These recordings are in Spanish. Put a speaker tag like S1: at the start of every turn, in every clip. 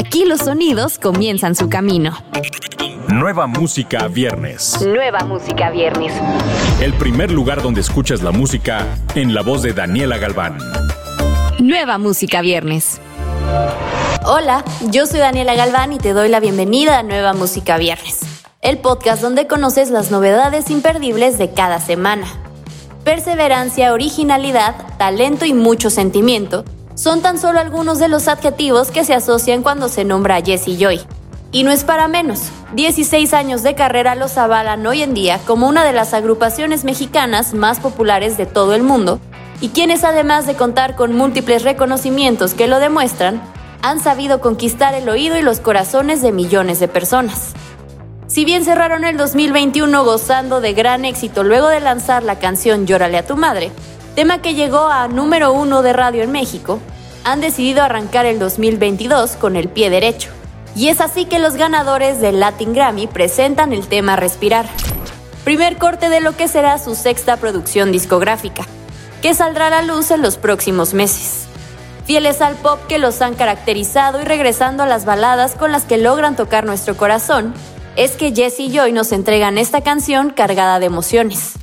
S1: Aquí los sonidos comienzan su camino.
S2: Nueva música viernes.
S1: Nueva música viernes.
S2: El primer lugar donde escuchas la música en la voz de Daniela Galván.
S1: Nueva música viernes.
S3: Hola, yo soy Daniela Galván y te doy la bienvenida a Nueva Música Viernes, el podcast donde conoces las novedades imperdibles de cada semana. Perseverancia, originalidad, talento y mucho sentimiento son tan solo algunos de los adjetivos que se asocian cuando se nombra a Jessie Joy. Y no es para menos, 16 años de carrera los avalan hoy en día como una de las agrupaciones mexicanas más populares de todo el mundo, y quienes además de contar con múltiples reconocimientos que lo demuestran, han sabido conquistar el oído y los corazones de millones de personas. Si bien cerraron el 2021 gozando de gran éxito luego de lanzar la canción Llórale a tu madre, tema que llegó a número uno de radio en México, han decidido arrancar el 2022 con el pie derecho. Y es así que los ganadores del Latin Grammy presentan el tema Respirar, primer corte de lo que será su sexta producción discográfica, que saldrá a la luz en los próximos meses. Fieles al pop que los han caracterizado y regresando a las baladas con las que logran tocar nuestro corazón, es que Jesse y Joy nos entregan esta canción cargada de emociones.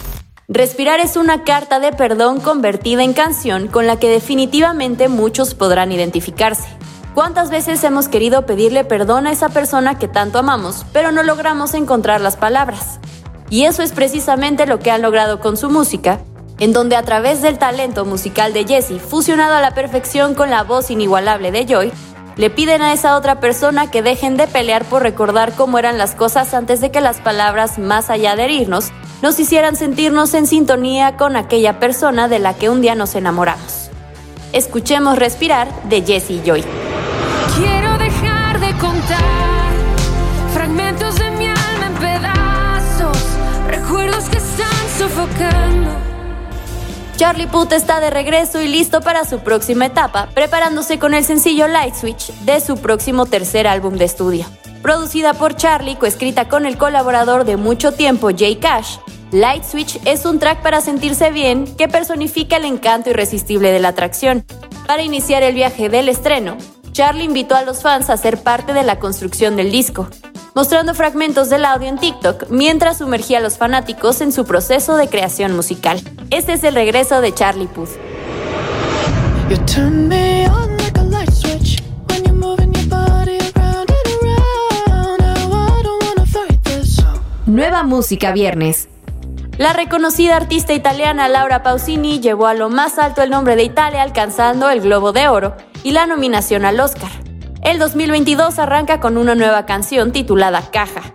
S3: Respirar es una carta de perdón convertida en canción con la que definitivamente muchos podrán identificarse. ¿Cuántas veces hemos querido pedirle perdón a esa persona que tanto amamos, pero no logramos encontrar las palabras? Y eso es precisamente lo que han logrado con su música, en donde a través del talento musical de Jesse, fusionado a la perfección con la voz inigualable de Joy, le piden a esa otra persona que dejen de pelear por recordar cómo eran las cosas antes de que las palabras, más allá de herirnos, nos hicieran sentirnos en sintonía con aquella persona de la que un día nos enamoramos. Escuchemos Respirar de Jesse Joy.
S4: Quiero dejar de contar
S3: Charlie Puth está de regreso y listo para su próxima etapa, preparándose con el sencillo Light Switch de su próximo tercer álbum de estudio. Producida por Charlie, coescrita con el colaborador de mucho tiempo Jay Cash, Light Switch es un track para sentirse bien que personifica el encanto irresistible de la atracción. Para iniciar el viaje del estreno, Charlie invitó a los fans a ser parte de la construcción del disco, mostrando fragmentos del audio en TikTok mientras sumergía a los fanáticos en su proceso de creación musical. Este es el regreso de Charlie Puth.
S1: Nueva música viernes.
S3: La reconocida artista italiana Laura Pausini llevó a lo más alto el nombre de Italia alcanzando el Globo de Oro y la nominación al Oscar. El 2022 arranca con una nueva canción titulada Caja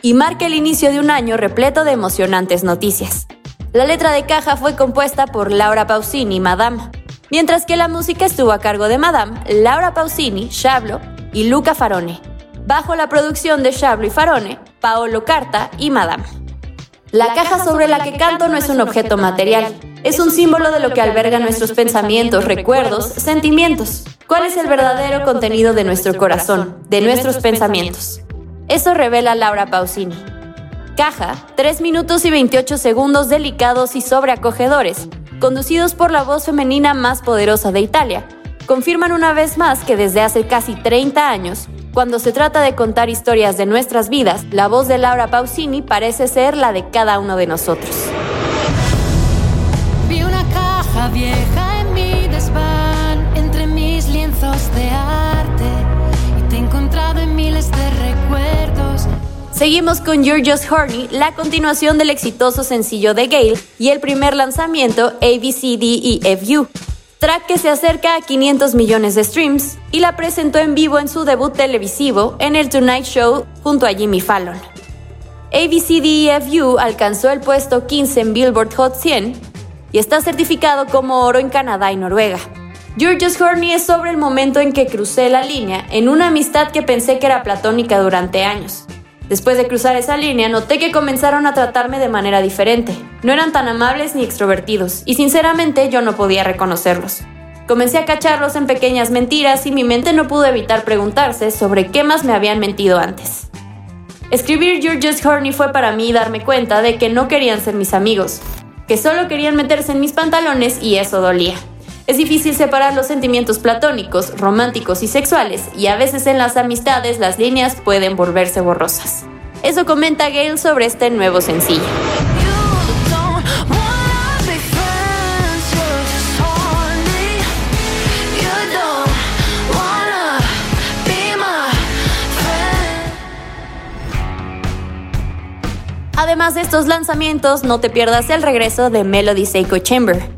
S3: y marca el inicio de un año repleto de emocionantes noticias. La letra de Caja fue compuesta por Laura Pausini, Madame, mientras que la música estuvo a cargo de Madame, Laura Pausini, Shablo y Luca Farone, bajo la producción de Shablo y Farone, Paolo Carta y Madame. La caja sobre la que canto no es un objeto material, es un símbolo de lo que alberga nuestros pensamientos, recuerdos, sentimientos. ¿Cuál es el verdadero contenido de nuestro corazón, de nuestros pensamientos? Eso revela Laura Pausini. Caja, 3 minutos y 28 segundos delicados y sobreacogedores, conducidos por la voz femenina más poderosa de Italia, confirman una vez más que desde hace casi 30 años, cuando se trata de contar historias de nuestras vidas, la voz de Laura Pausini parece ser la de cada uno de nosotros.
S4: Vi una caja vieja
S3: Seguimos con You're Just Horny, la continuación del exitoso sencillo de Gale y el primer lanzamiento ABCDEFU, track que se acerca a 500 millones de streams y la presentó en vivo en su debut televisivo en el Tonight Show junto a Jimmy Fallon. ABCDEFU alcanzó el puesto 15 en Billboard Hot 100 y está certificado como oro en Canadá y Noruega. You're Just Horny es sobre el momento en que crucé la línea en una amistad que pensé que era platónica durante años. Después de cruzar esa línea, noté que comenzaron a tratarme de manera diferente. No eran tan amables ni extrovertidos, y sinceramente yo no podía reconocerlos. Comencé a cacharlos en pequeñas mentiras y mi mente no pudo evitar preguntarse sobre qué más me habían mentido antes. Escribir You're Just Horny fue para mí darme cuenta de que no querían ser mis amigos, que solo querían meterse en mis pantalones y eso dolía. Es difícil separar los sentimientos platónicos, románticos y sexuales, y a veces en las amistades las líneas pueden volverse borrosas. Eso comenta Gail sobre este nuevo sencillo. Además de estos lanzamientos, no te pierdas el regreso de Melody Seiko Chamber.